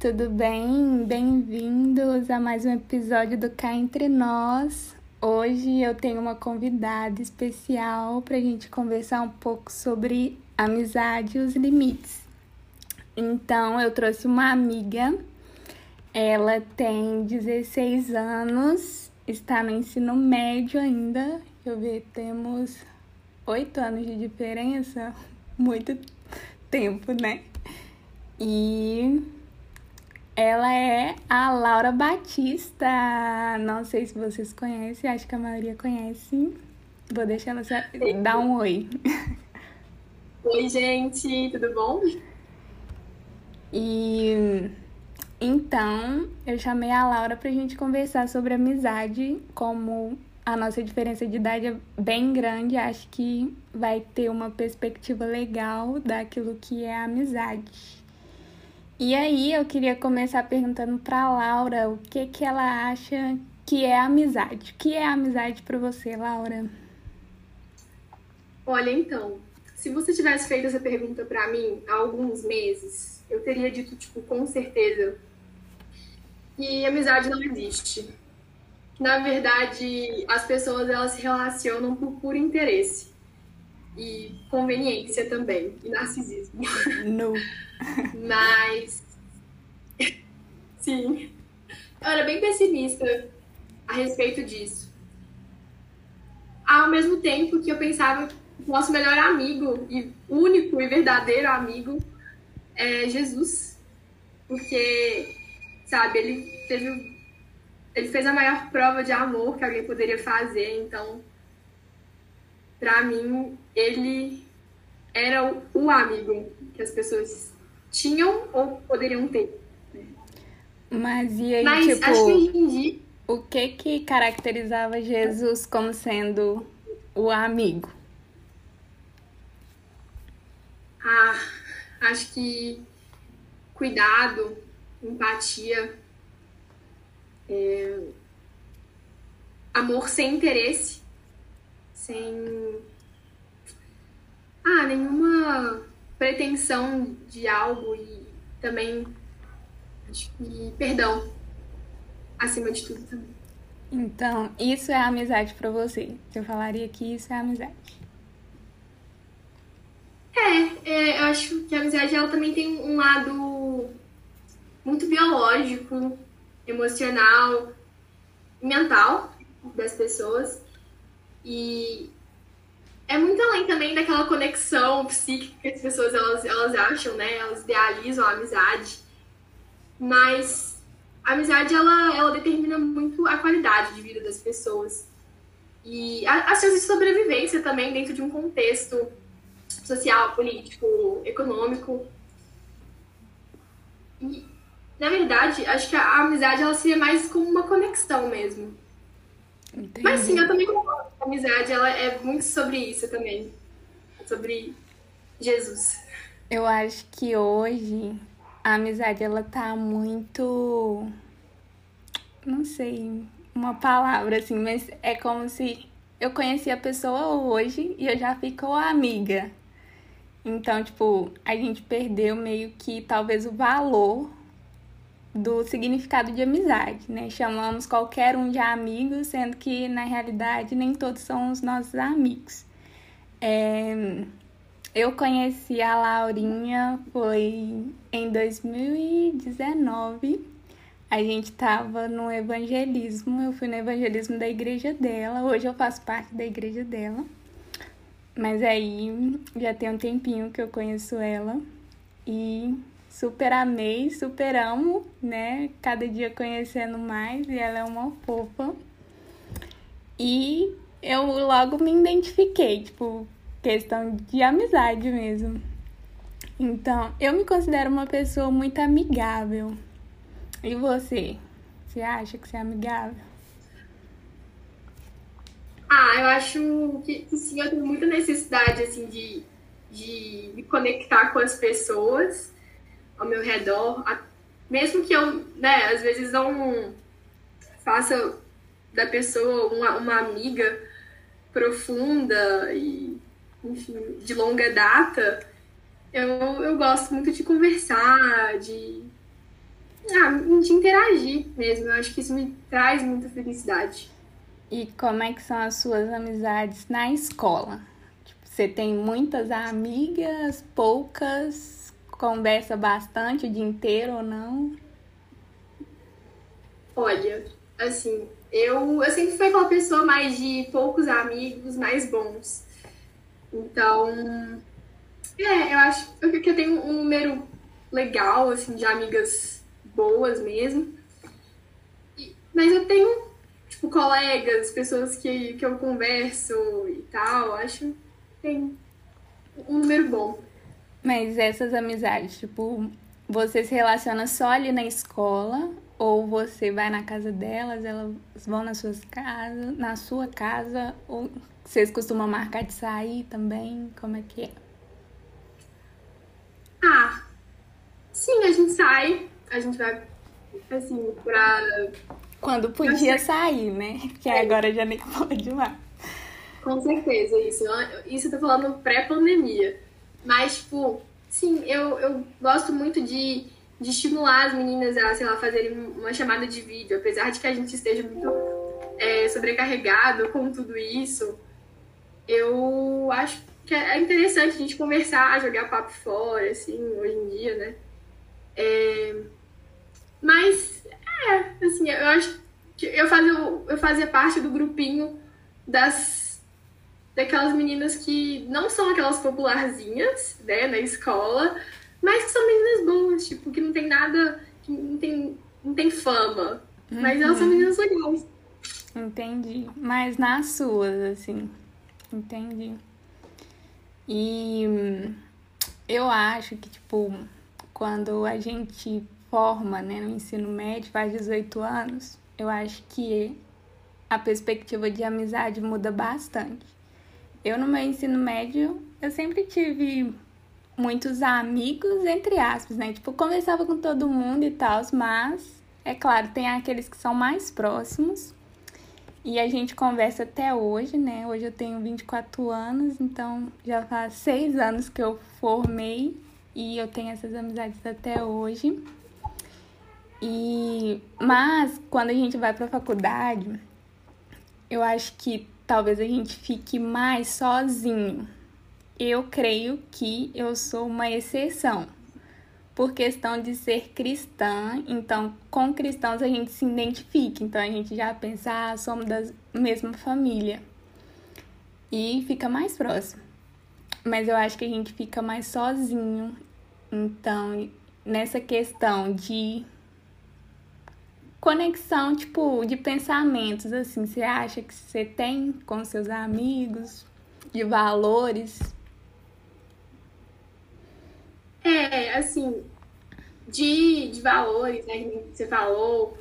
Tudo bem? Bem-vindos a mais um episódio do Cá Entre Nós. Hoje eu tenho uma convidada especial para a gente conversar um pouco sobre amizade e os limites. Então, eu trouxe uma amiga, ela tem 16 anos, está no ensino médio ainda. Deixa eu ver, temos 8 anos de diferença, muito tempo, né? E ela é a Laura Batista. Não sei se vocês conhecem, acho que a maioria conhece. Vou deixar ela dar um oi. Oi, gente, tudo bom? E então eu chamei a Laura pra gente conversar sobre amizade, como a nossa diferença de idade é bem grande, acho que vai ter uma perspectiva legal daquilo que é amizade. E aí eu queria começar perguntando para Laura o que que ela acha que é amizade. O que é amizade para você, Laura? Olha, então, se você tivesse feito essa pergunta para mim há alguns meses, eu teria dito tipo com certeza que amizade não existe. Na verdade, as pessoas elas se relacionam por puro interesse e conveniência também, e narcisismo. Não. Mas. Sim. Eu era bem pessimista a respeito disso. Ao mesmo tempo que eu pensava que o nosso melhor amigo, e único e verdadeiro amigo, é Jesus. Porque, sabe, ele teve. Ele fez a maior prova de amor que alguém poderia fazer, então, pra mim, ele era o, amigo que as pessoas tinham ou poderiam ter. Mas e aí, Mas, tipo, acho que dia... o que que caracterizava Jesus como sendo o amigo? Ah, acho que cuidado, empatia, é... amor sem interesse, sem ah, nenhuma pretensão de algo e também acho que perdão acima de tudo também. Então, isso é amizade para você? Eu falaria que isso é amizade. É, é, eu acho que a amizade ela também tem um lado muito biológico, emocional, mental das pessoas. E é muito além também daquela conexão psíquica que as pessoas elas, elas acham, né? Elas idealizam a amizade. Mas a amizade, ela, ela determina muito a qualidade de vida das pessoas. E as chances de sobrevivência também dentro de um contexto social, político, econômico. E, na verdade, acho que a amizade ela seria mais como uma conexão mesmo. Entendi. Mas sim, eu também concordo a amizade ela é muito sobre isso também. Sobre Jesus. Eu acho que hoje a amizade ela tá muito não sei uma palavra assim, mas é como se eu conheci a pessoa hoje e eu já ficou amiga. Então, tipo, a gente perdeu meio que talvez o valor do significado de amizade, né? Chamamos qualquer um de amigo, sendo que na realidade nem todos são os nossos amigos. É, eu conheci a Laurinha foi em 2019. A gente estava no evangelismo, eu fui no evangelismo da igreja dela. Hoje eu faço parte da igreja dela. Mas aí já tem um tempinho que eu conheço ela. E super amei, super amo, né? Cada dia conhecendo mais e ela é uma fofa. E eu logo me identifiquei, tipo, questão de amizade mesmo. Então, eu me considero uma pessoa muito amigável. E você? Você acha que você é amigável? Ah, eu acho que, que sim, eu tenho muita necessidade, assim, de, de me conectar com as pessoas ao meu redor, mesmo que eu, né, às vezes não faça da pessoa uma, uma amiga profunda e, enfim, de longa data, Eu, eu gosto muito de conversar, de, ah, de interagir mesmo. Eu acho que isso me traz muita felicidade. E como é que são as suas amizades na escola? Tipo, você tem muitas amigas, poucas, conversa bastante o dia inteiro ou não? Olha, assim, eu, eu sempre fui aquela pessoa mais de poucos amigos, mais bons. Então, é, eu acho que eu tenho um número legal, assim, de amigas boas mesmo. Mas eu tenho, tipo, colegas, pessoas que, que eu converso e tal, acho que tem um número bom. Mas essas amizades, tipo, você se relaciona só ali na escola ou você vai na casa delas, elas vão nas suas casas, na sua casa, ou vocês costumam marcar de sair também? Como é que é? Ah, sim, a gente sai, a gente vai, assim, pra. Quando podia sair, né? Porque é. agora já nem pode mais. Com certeza, isso. Isso eu tô falando pré-pandemia. Mas, tipo, sim, eu, eu gosto muito de, de estimular as meninas a, sei lá, fazerem uma chamada de vídeo. Apesar de que a gente esteja muito é, sobrecarregado com tudo isso, eu acho que é interessante a gente conversar, jogar papo fora, assim, hoje em dia, né? É... Mas, é, assim, eu acho que eu fazia, eu fazia parte do grupinho das daquelas meninas que não são aquelas popularzinhas, né, na escola, mas que são meninas boas, tipo, que não tem nada, que não tem, não tem fama, uhum. mas elas são uhum. meninas legais. Entendi. Mas nas suas, assim, entendi. E eu acho que, tipo, quando a gente forma, né, no ensino médio, faz 18 anos, eu acho que a perspectiva de amizade muda bastante. Eu, no meu ensino médio, eu sempre tive muitos amigos, entre aspas, né? Tipo, conversava com todo mundo e tal, mas, é claro, tem aqueles que são mais próximos e a gente conversa até hoje, né? Hoje eu tenho 24 anos, então já faz seis anos que eu formei e eu tenho essas amizades até hoje. E mas quando a gente vai para a faculdade, eu acho que talvez a gente fique mais sozinho. Eu creio que eu sou uma exceção por questão de ser cristã, então com cristãos a gente se identifica, então a gente já pensa, ah, somos da mesma família e fica mais próximo. Mas eu acho que a gente fica mais sozinho, então nessa questão de conexão, tipo, de pensamentos, assim, você acha que você tem com seus amigos, de valores? É, assim, de, de valores, né, você falou,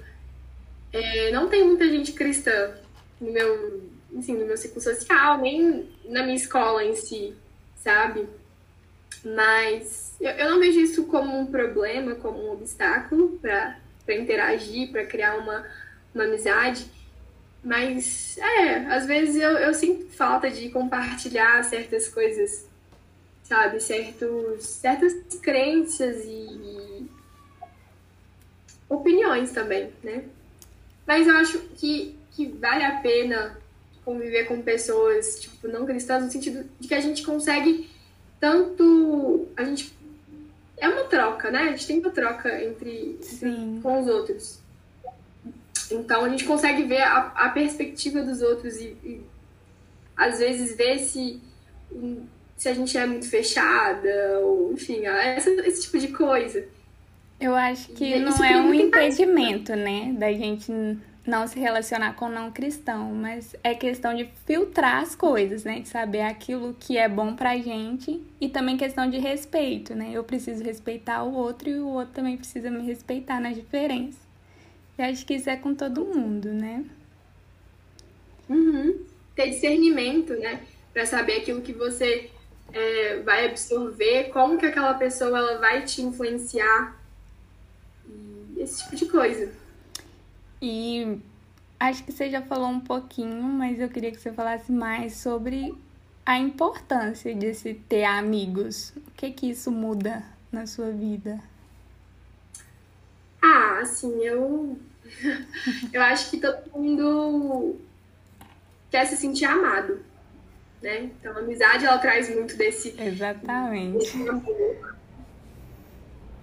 é, não tem muita gente cristã no meu, assim, no meu ciclo social, nem na minha escola em si, sabe? Mas eu, eu não vejo isso como um problema, como um obstáculo para interagir, para criar uma, uma amizade. Mas, é, às vezes eu, eu sinto falta de compartilhar certas coisas sabe? Certos, certas crenças e opiniões também, né? Mas eu acho que, que vale a pena conviver com pessoas, tipo, não cristãs, no sentido de que a gente consegue tanto. A gente. É uma troca, né? A gente tem uma troca entre, entre com os outros. Então a gente consegue ver a, a perspectiva dos outros e, e às vezes ver se se a gente é muito fechada, ou enfim, essa, esse tipo de coisa. Eu acho que e não é um impedimento, né, da gente não se relacionar com não cristão, mas é questão de filtrar as coisas, né, de saber aquilo que é bom pra gente e também questão de respeito, né? Eu preciso respeitar o outro e o outro também precisa me respeitar nas diferenças. E acho que isso é com todo mundo, né? Uhum. Ter discernimento, né? Pra saber aquilo que você é, vai absorver, como que aquela pessoa ela vai te influenciar, esse tipo de coisa. E acho que você já falou um pouquinho, mas eu queria que você falasse mais sobre a importância de se ter amigos. O que que isso muda na sua vida? Ah, assim, eu eu acho que todo mundo quer se sentir amado, né? Então, a amizade ela traz muito desse exatamente. Desse amor.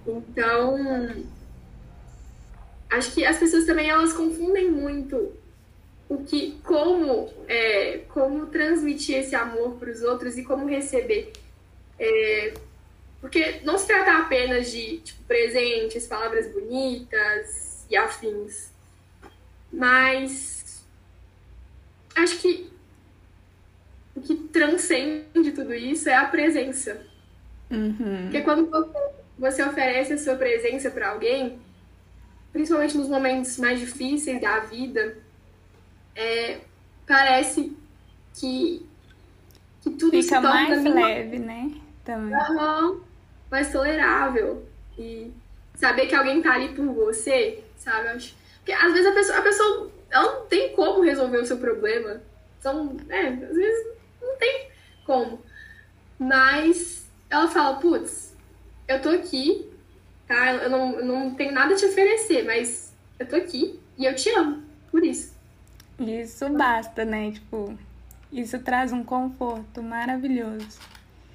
Então, acho que as pessoas também elas confundem muito o que, como, é, como transmitir esse amor para os outros e como receber. É, porque não se trata apenas de tipo, presentes, palavras bonitas e afins, mas acho que o que transcende tudo isso é a presença. Uhum. Porque quando você oferece a sua presença para alguém, principalmente nos momentos mais difíceis da vida, é, parece que, que tudo Fica se torna mais leve, né? Também. Uhum, mais tolerável. E saber que alguém tá ali por você, sabe? Acho... Porque às vezes a pessoa, a pessoa ela não tem como resolver o seu problema. Então, é, às vezes não tem como. Mas ela fala, putz, eu tô aqui, tá? Eu não, eu não tenho nada a te oferecer, mas eu tô aqui e eu te amo, por isso. Isso basta, né? Tipo, isso traz um conforto maravilhoso.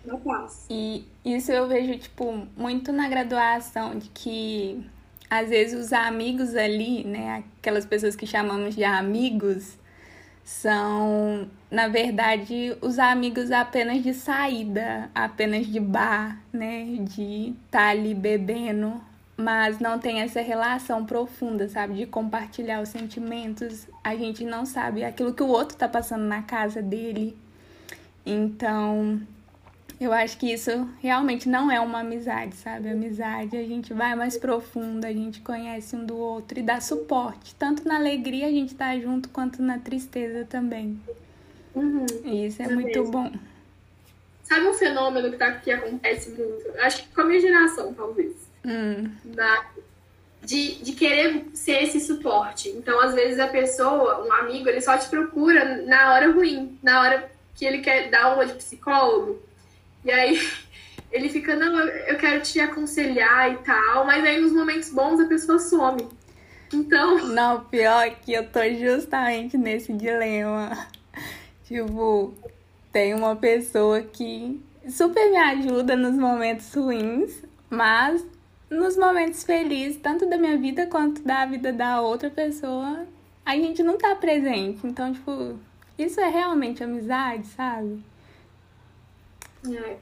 Não posso. E isso eu vejo, tipo, muito na graduação, de que às vezes os amigos ali, né? Aquelas pessoas que chamamos de amigos, são, na verdade, os amigos apenas de saída, apenas de bar, né? De estar tá ali bebendo mas não tem essa relação profunda, sabe? De compartilhar os sentimentos. A gente não sabe aquilo que o outro tá passando na casa dele. Então, eu acho que isso realmente não é uma amizade, sabe? Amizade, a gente vai mais profundo, a gente conhece um do outro e dá suporte. Tanto na alegria a gente tá junto, quanto na tristeza também. Uhum, isso é, é muito mesmo. bom. Sabe um fenômeno que, tá, que acontece muito? Acho que com a minha geração, talvez Hum. Na, de, de querer ser esse suporte. Então, às vezes, a pessoa, um amigo, ele só te procura na hora ruim, na hora que ele quer dar uma de psicólogo. E aí ele fica, não, eu quero te aconselhar e tal, mas aí nos momentos bons a pessoa some. Então. Não, pior é que eu tô justamente nesse dilema. Tipo, tem uma pessoa que super me ajuda nos momentos ruins, mas nos momentos felizes, tanto da minha vida quanto da vida da outra pessoa, a gente não tá presente. Então, tipo, isso é realmente amizade, sabe? É.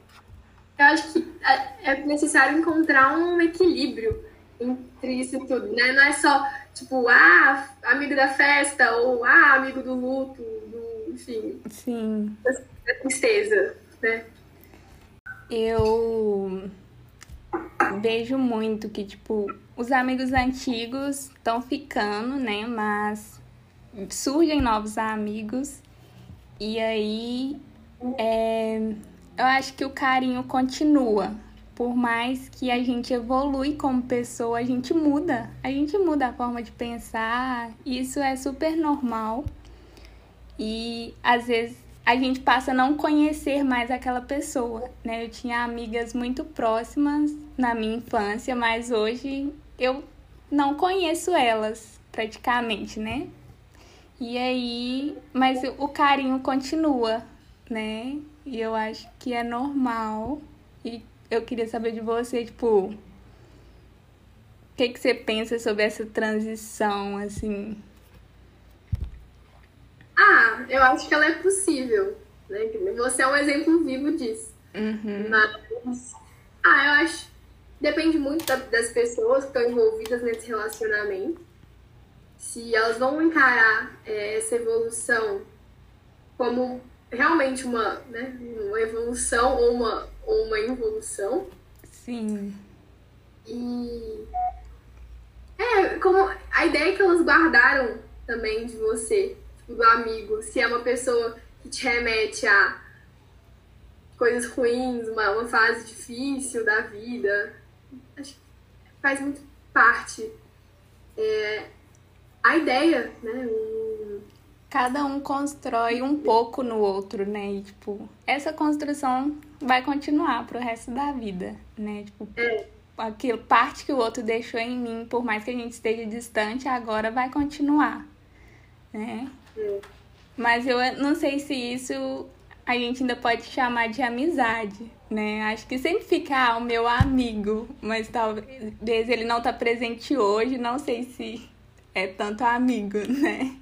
Eu acho que é, é necessário encontrar um equilíbrio entre isso tudo, né? Não é só, tipo, ah, amigo da festa, ou ah, amigo do luto, do, enfim. Sim. Da tristeza, né? Eu vejo muito que, tipo, os amigos antigos estão ficando, né? Mas surgem novos amigos. E aí é, eu acho que o carinho continua. Por mais que a gente evolui como pessoa, a gente muda. A gente muda a forma de pensar. Isso é super normal. E às vezes a gente passa a não conhecer mais aquela pessoa, né? Eu tinha amigas muito próximas na minha infância, mas hoje eu não conheço elas praticamente, né? E aí, mas o carinho continua, né? E eu acho que é normal. E eu queria saber de você, tipo, o que, que você pensa sobre essa transição, assim? Ah, eu acho que ela é possível. Né? Você é um exemplo vivo disso. Uhum. Mas, ah, eu acho. Depende muito da, das pessoas que estão envolvidas nesse relacionamento. Se elas vão encarar é, essa evolução como realmente uma, né, uma evolução ou uma, ou uma involução. Sim. E. É, como a ideia que elas guardaram também de você do amigo, se é uma pessoa que te remete a coisas ruins, uma, uma fase difícil da vida, acho que faz muito parte. É, a ideia, né? Um, cada um constrói um pouco no outro, né? E, tipo, essa construção vai continuar pro resto da vida, né? Tipo, É. aquilo, parte que o outro deixou em mim, por mais que a gente esteja distante, agora vai continuar, né? É. Mas eu não sei se isso a gente ainda pode chamar de amizade, né? Acho que sempre fica ah, o meu amigo, mas talvez ele não tá presente hoje, não sei se é tanto amigo, né?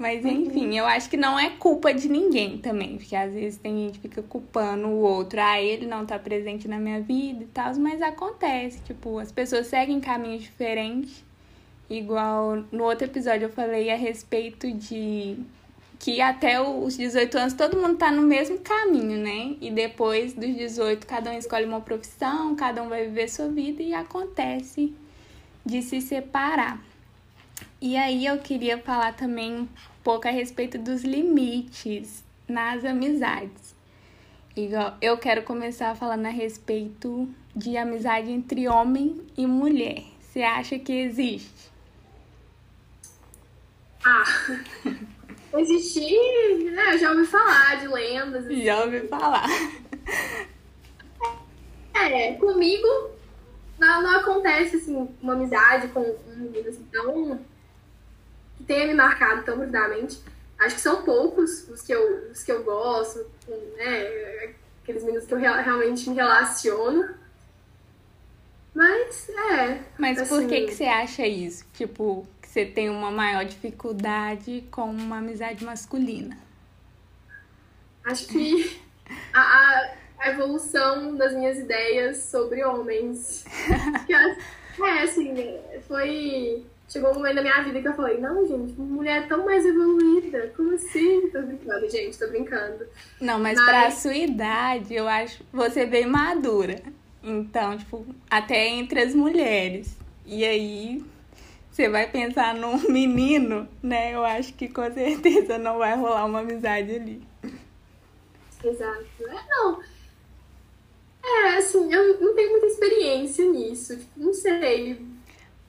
Mas enfim, eu acho que não é culpa de ninguém também, porque às vezes tem gente que fica culpando o outro, ah, ele não tá presente na minha vida e tal, mas acontece, tipo, as pessoas seguem caminhos diferentes. Igual no outro episódio eu falei a respeito de que até os 18 anos todo mundo tá no mesmo caminho, né? E depois dos 18, cada um escolhe uma profissão, cada um vai viver sua vida e acontece de se separar. E aí eu queria falar também pouco a respeito dos limites nas amizades. Igual, eu quero começar falando a respeito de amizade entre homem e mulher. Você acha que existe? Ah, existir, né? Eu já ouvi falar de lendas. assim. Já ouvi falar. É, comigo não, não acontece assim, uma amizade com um menino assim tão. Que tenha me marcado tão profundamente. Acho que são poucos os que eu, os que eu gosto, né? Aqueles meninos que eu rea- realmente me relaciono. Mas, é. Mas por assim, que, que você acha isso? Tipo, que você tem uma maior dificuldade com uma amizade masculina? Acho que a, a- a evolução das minhas ideias sobre homens. É, assim, foi. Chegou um momento da minha vida que eu falei, não, gente, mulher é tão mais evoluída. Como assim? Tô brincando, gente, tô brincando. Não, mas, Mas- pra sua idade, eu acho você bem madura. Então, tipo, até entre as mulheres. E aí, você vai pensar num menino, né? Eu acho que com certeza não vai rolar uma amizade ali. Exato. É, não. É, assim, eu não tenho muita experiência nisso. Tipo, não sei.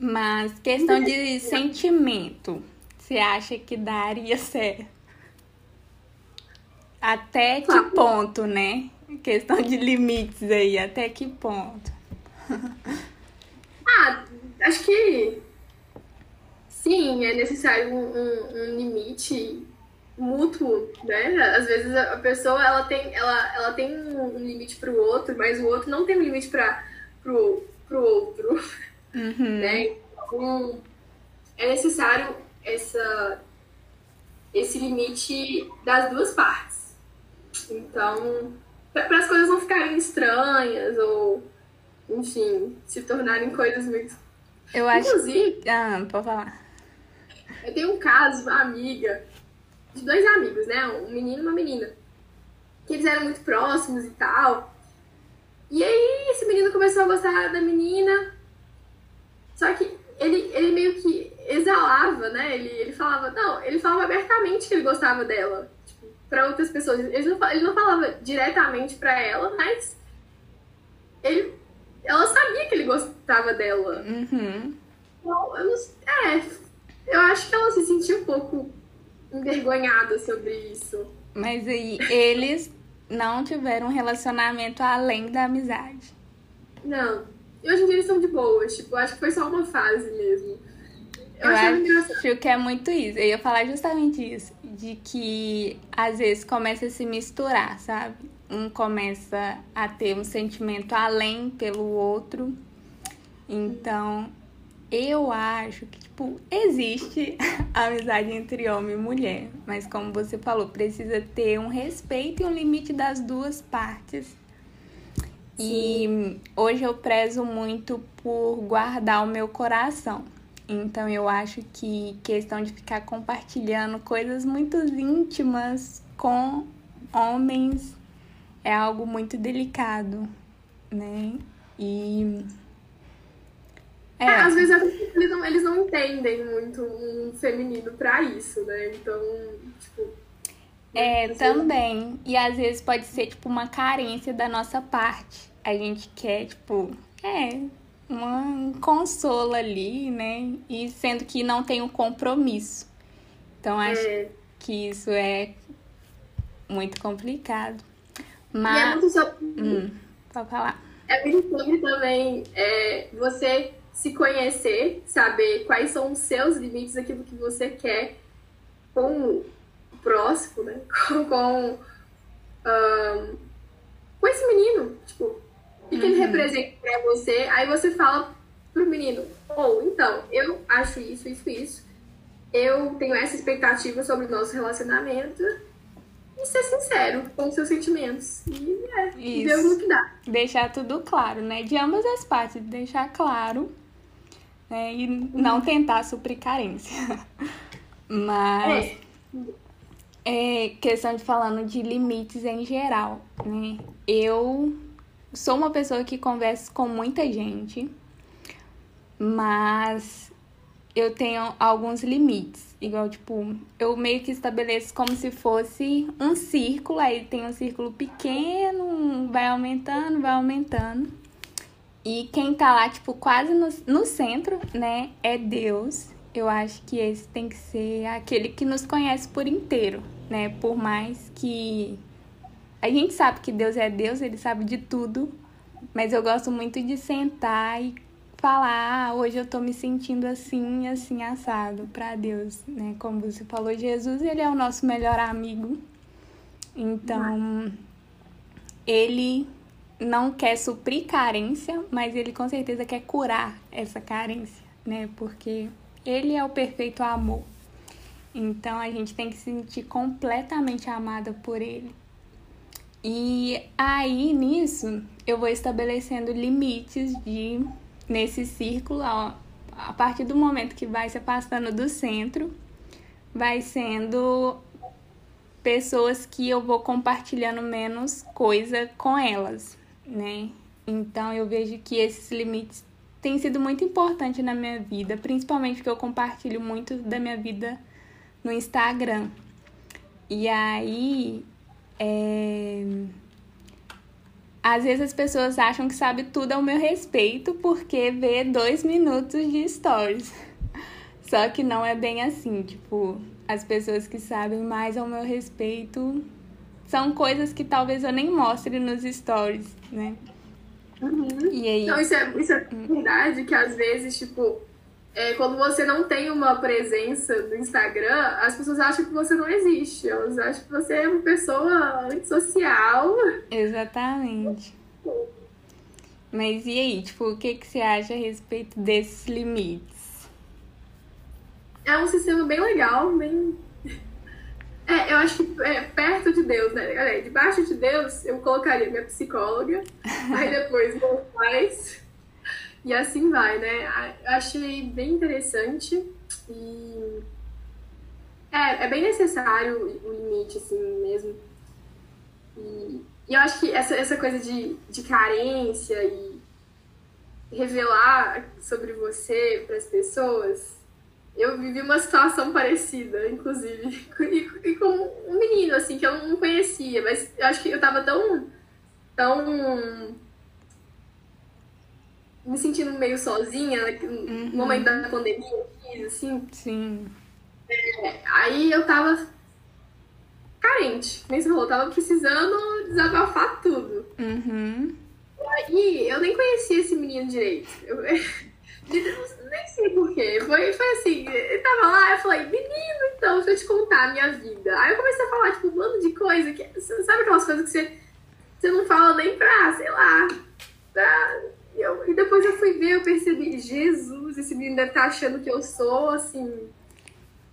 Mas questão de sentimento, você acha que daria certo? Até que ponto, né? Questão de limites aí, até que ponto? Ah, acho que sim, é necessário um, um- um limite mútuo, né? Às vezes a pessoa ela tem, ela, ela tem um um limite para o outro, mas o outro não tem um limite para pro, pro outro, Uhum. né? Então é necessário essa esse limite das duas partes. Então, para as coisas não ficarem estranhas ou enfim, se tornarem coisas muito Eu acho. Inclusive, Ah, pode falar. eu tenho um caso, uma amiga, de dois amigos, né? Um menino e uma menina. Que eles eram muito próximos e tal. E aí esse menino começou a gostar da menina. Só que ele, ele meio que exalava, né? Ele, ele falava, não, ele falava abertamente que ele gostava dela. Tipo, pra outras pessoas. Ele não, ele não falava diretamente pra ela, mas ele, ela sabia que ele gostava dela. Uhum. Bom, eu não. É, eu acho que ela se sentiu um pouco envergonhada sobre isso. Mas aí, eles não tiveram um relacionamento além da amizade. Não. E hoje em dia eles são de boas. Tipo, acho que foi só uma fase mesmo. Eu, Eu engraçado. acho que é muito isso. Eu ia falar justamente isso. De que às vezes começa a se misturar, sabe? Um começa a ter um sentimento além pelo outro. Então, eu acho que, tipo, existe amizade entre homem e mulher. Mas como você falou, precisa ter um respeito e um limite das duas partes. E hoje eu prezo muito por guardar o meu coração. Então eu acho que questão de ficar compartilhando coisas muito íntimas com homens é algo muito delicado, né? E É, às vezes eles não, eles não entendem muito um feminino pra isso, né? Então, tipo. É, vezes- também. E às vezes pode ser, tipo, uma carência da nossa parte. A gente quer, tipo, é, uma, um consolo ali, né? E sendo que não tem um compromisso. Então, acho É, que isso é muito complicado. Mas... E é muito sobre... Hum, pode falar. É muito sobre também é, você se conhecer, saber quais são os seus limites, aquilo que você quer com o próximo, né? Com, com, um, com esse menino, tipo, que, uhum. ele representa pra você, aí você fala pro menino, ou oh, então, eu acho isso, isso, isso, eu tenho essa expectativa sobre o nosso relacionamento, e ser sincero com os seus sentimentos. E é, Isso. ver o que dá. Deixar tudo claro, né? De ambas as partes, deixar claro. Né? E não uhum. tentar suprir carência. Mas. É. é questão de falando de limites em geral, né? Eu sou uma pessoa que conversa com muita gente, mas eu tenho alguns limites. Igual, tipo, eu meio que estabeleço como se fosse um círculo, aí tem um círculo pequeno, vai aumentando, vai aumentando. E quem tá lá, tipo, quase no, no centro, né, é Deus. Eu acho que esse tem que ser aquele que nos conhece por inteiro, né? Por mais que a gente sabe que Deus é Deus, ele sabe de tudo, mas eu gosto muito de sentar e falar, ah, hoje eu tô me sentindo assim, assim, assado para Deus, né? Como você falou, Jesus, ele é o nosso melhor amigo. Então, ele não quer suprir carência, mas ele com certeza quer curar essa carência, né? Porque ele é o perfeito amor. Então a gente tem que se sentir completamente amada por ele. E aí nisso eu vou estabelecendo limites de nesse círculo, ó, a partir do momento que vai se afastando do centro, vai sendo pessoas que eu vou compartilhando menos coisa com elas, né? Então eu vejo que esses limites têm sido muito importantes na minha vida, principalmente porque eu compartilho muito da minha vida no Instagram. E aí é às vezes as pessoas acham que sabe tudo ao meu respeito porque vê dois minutos de stories. Só que não é bem assim, tipo, as pessoas que sabem mais ao meu respeito são coisas que talvez eu nem mostre nos stories, né? Uhum. E aí... Não, isso é, isso é verdade, que às vezes, tipo, é, quando você não tem uma presença no Instagram, as pessoas acham que você não existe. Elas acham que você é uma pessoa antissocial. Exatamente. Mas e aí, tipo, o que, que você acha a respeito desses limites? É um sistema bem legal, bem. É, eu acho que é perto de Deus, né? Olha, debaixo de Deus, eu colocaria minha psicóloga, aí depois meus pais e assim vai, né? Achei bem interessante e é, é bem necessário o limite, assim, mesmo. E, e eu acho que essa, essa coisa de, de carência e revelar sobre você para as pessoas, eu vivi uma situação parecida, inclusive, e, e, com um menino, assim, que eu não conhecia, mas eu acho que eu tava tão, tão me sentindo meio sozinha no uhum. momento da pandemia, assim. Sim. É, aí eu tava carente, nem se falou, tava precisando desabafar tudo. Uhum. Aí eu nem conhecia esse menino direito. Eu, nem sei porquê. Foi, foi assim, ele tava lá, eu falei, menino, então, deixa eu te contar a minha vida. Aí eu comecei a falar, tipo, um bando de coisa que. Sabe aquelas coisas que você, você não fala nem pra, sei lá, pra eu, e depois eu fui ver, eu percebi, Jesus, esse menino deve estar tá achando que eu sou, assim.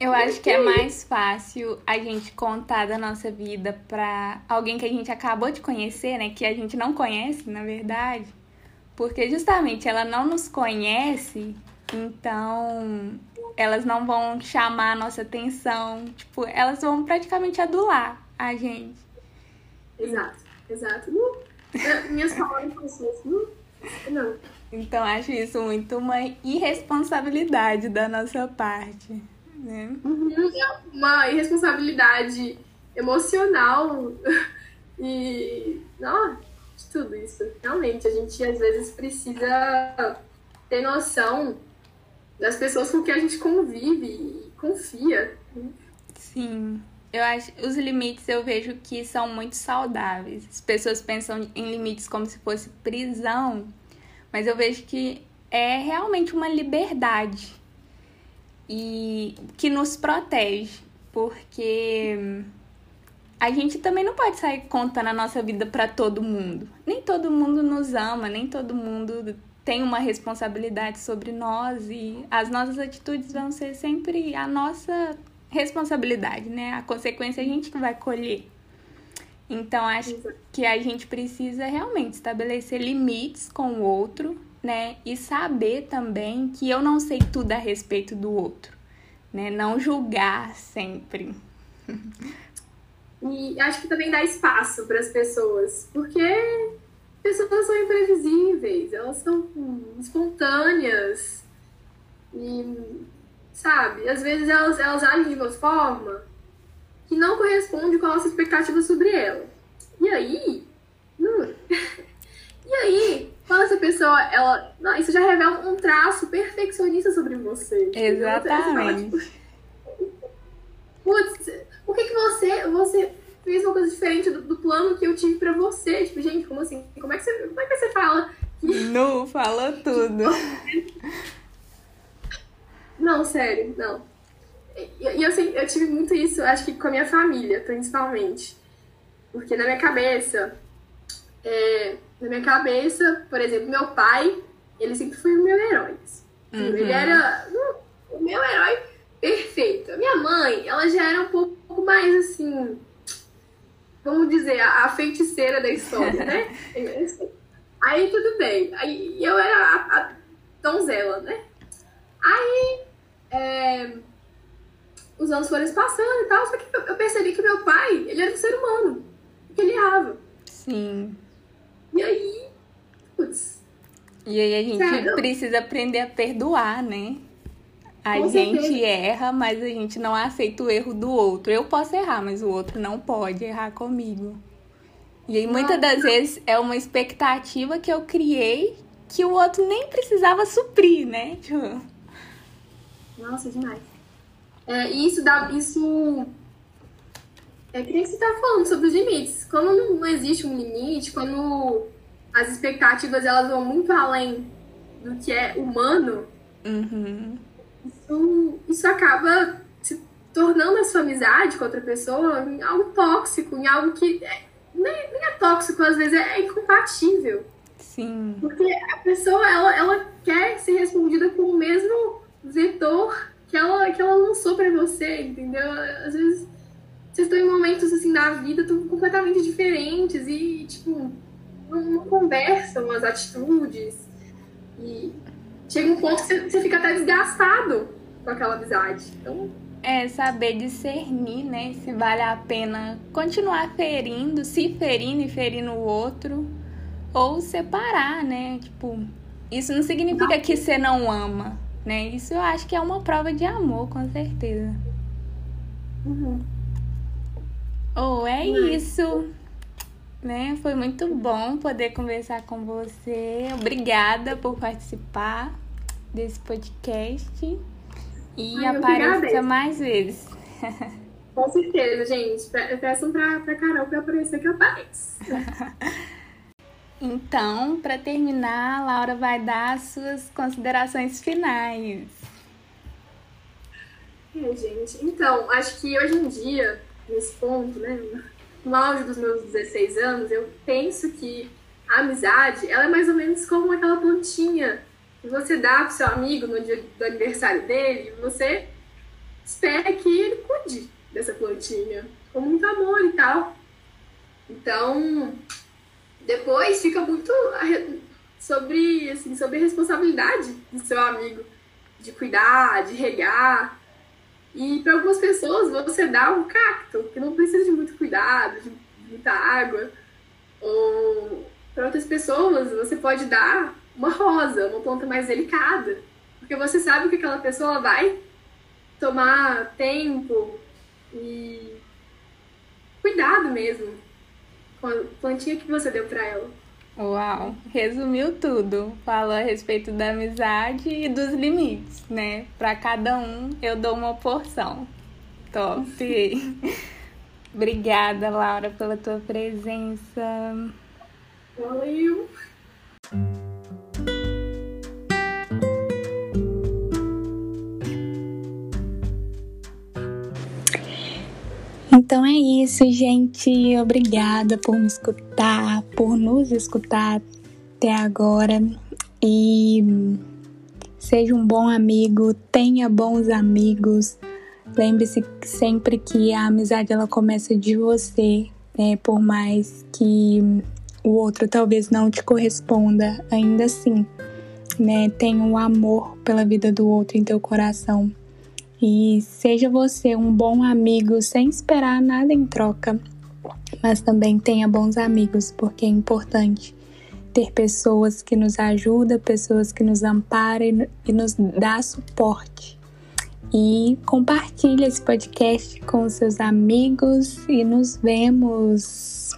Eu acho que é mais fácil a gente contar da nossa vida pra alguém que a gente acabou de conhecer, né? Que a gente não conhece, na verdade. Porque justamente ela não nos conhece, então elas não vão chamar a nossa atenção. Tipo, elas vão praticamente adular a gente. Exato, exato. Uh, minhas palavras são assim, não. Então acho isso muito uma irresponsabilidade da nossa parte. Né? Uhum, é uma irresponsabilidade emocional e não, de tudo isso. Realmente, a gente às vezes precisa ter noção das pessoas com que a gente convive e confia. Sim. Eu acho os limites eu vejo que são muito saudáveis. As pessoas pensam em limites como se fosse prisão, mas eu vejo que é realmente uma liberdade e que nos protege, porque a gente também não pode sair contando a nossa vida para todo mundo. Nem todo mundo nos ama, nem todo mundo tem uma responsabilidade sobre nós e as nossas atitudes vão ser sempre a nossa responsabilidade, né? A consequência a gente que vai colher. Então, acho que a gente precisa realmente estabelecer limites com o outro, né? E saber também que eu não sei tudo a respeito do outro, né? Não julgar sempre. E acho que também dá espaço para as pessoas, porque pessoas são imprevisíveis, elas são espontâneas. E sabe? Às vezes elas, elas agem de uma forma que não corresponde com a nossa expectativa sobre ela. E aí, hum, e aí, quando essa pessoa, ela, não, isso já revela um traço perfeccionista sobre você. Exatamente. Putz, por que, que você, você fez uma coisa diferente do, do plano que eu tive pra você? Tipo, gente, como assim? Como é que você, como é que você fala? Que... Não, fala tudo. Não, sério, não. E eu, eu, eu tive muito isso, acho que com a minha família, principalmente. Porque na minha cabeça, é, na minha cabeça, por exemplo, meu pai, ele sempre foi o meu herói. Uhum. Ele era o meu herói perfeito. A minha mãe, ela já era um pouco mais assim, vamos dizer, a, a feiticeira da história, né? Aí tudo bem. Aí eu era a, a donzela, né? Aí é, os anos foram passando e tal, só que eu percebi que meu pai, ele era um ser humano, que ele errava. Sim. E aí, putz. E aí a gente precisa aprender a perdoar, né? A Com gente certeza. erra, mas a gente não aceita o erro do outro. Eu posso errar, mas o outro não pode errar comigo. E aí, muitas das vezes, é uma expectativa que eu criei que o outro nem precisava suprir, né? Tipo... Nossa, demais. É, e isso dá. Isso. É que nem você tá falando sobre os limites. Quando não existe um limite, quando as expectativas elas vão muito além do que é humano, uhum. isso, isso acaba se tornando a sua amizade com outra pessoa em algo tóxico, em algo que é, nem, nem é tóxico, às vezes é, é incompatível. Sim. Porque a pessoa, ela, ela quer ser respondida com o mesmo vetor que ela, que ela lançou para você, entendeu? Às vezes vocês estão em momentos assim da vida tão completamente diferentes e, tipo, não, não conversam as atitudes. E chega um ponto que você, você fica até desgastado com aquela amizade. Então. É saber discernir, né? Se vale a pena continuar ferindo, se ferindo e ferindo o outro, ou separar, né? Tipo, isso não significa que você não ama né? Isso eu acho que é uma prova de amor, com certeza. Uhum. Oh, é uhum. isso. Né? Foi muito bom poder conversar com você. Obrigada por participar desse podcast. E Ai, apareça mais vezes. Com certeza, gente. Peçam pra, pra Carol pra aparecer que eu apareço. Então, para terminar, a Laura vai dar as suas considerações finais. É, gente. Então, acho que hoje em dia, nesse ponto, né, no auge dos meus 16 anos, eu penso que a amizade, ela é mais ou menos como aquela plantinha que você dá pro seu amigo no dia do aniversário dele, você espera que ele cuide dessa plantinha com muito amor e tal. Então, depois fica muito sobre, assim, sobre a responsabilidade do seu amigo de cuidar, de regar. E para algumas pessoas você dá um cacto, que não precisa de muito cuidado, de muita água. Ou para outras pessoas você pode dar uma rosa, uma planta mais delicada. Porque você sabe que aquela pessoa vai tomar tempo e cuidado mesmo plantinha que você deu para ela. Uau, resumiu tudo. Falou a respeito da amizade e dos limites, né? Para cada um eu dou uma porção. Top. Obrigada, Laura, pela tua presença. Valeu! Então é isso, gente. Obrigada por me escutar, por nos escutar até agora. E seja um bom amigo, tenha bons amigos. Lembre-se sempre que a amizade ela começa de você, né? Por mais que o outro talvez não te corresponda, ainda assim, né? Tenha um amor pela vida do outro em teu coração. E seja você um bom amigo sem esperar nada em troca, mas também tenha bons amigos, porque é importante ter pessoas que nos ajudam, pessoas que nos amparam e nos dá suporte. E compartilhe esse podcast com seus amigos e nos vemos.